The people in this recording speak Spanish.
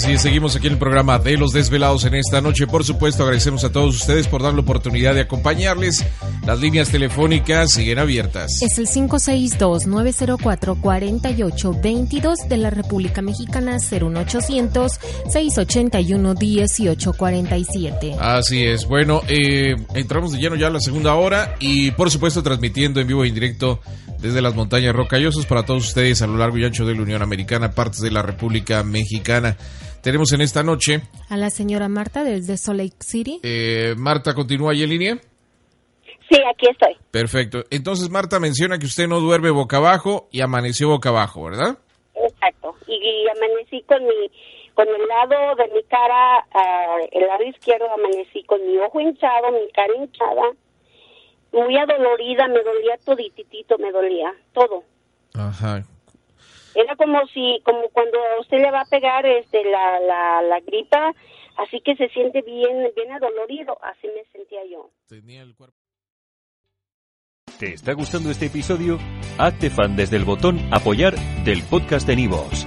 Así es, seguimos aquí en el programa de Los Desvelados en esta noche. Por supuesto, agradecemos a todos ustedes por dar la oportunidad de acompañarles. Las líneas telefónicas siguen abiertas. Es el 562-904-4822 de la República Mexicana, 01800-681-1847. Así es. Bueno, eh, entramos de lleno ya a la segunda hora y por supuesto transmitiendo en vivo e indirecto desde las montañas rocallosas para todos ustedes a lo largo y ancho de la Unión Americana, partes de la República Mexicana. Tenemos en esta noche A la señora Marta desde Salt Lake City. Eh, Marta, ¿continúa ahí en línea? Sí, aquí estoy. Perfecto. Entonces Marta menciona que usted no duerme boca abajo y amaneció boca abajo, ¿verdad? Exacto. Y, y amanecí con mi, con el lado de mi cara, ah, el lado izquierdo amanecí con mi ojo hinchado, mi cara hinchada, muy adolorida, me dolía todititito, me dolía, todo. Ajá. Era como si, como cuando a usted le va a pegar este la, la, la gripa, así que se siente bien, bien adolorido, así me sentía yo. Tenía el cuerpo. ¿Te está gustando este episodio? Hazte fan desde el botón Apoyar del podcast de Nivos.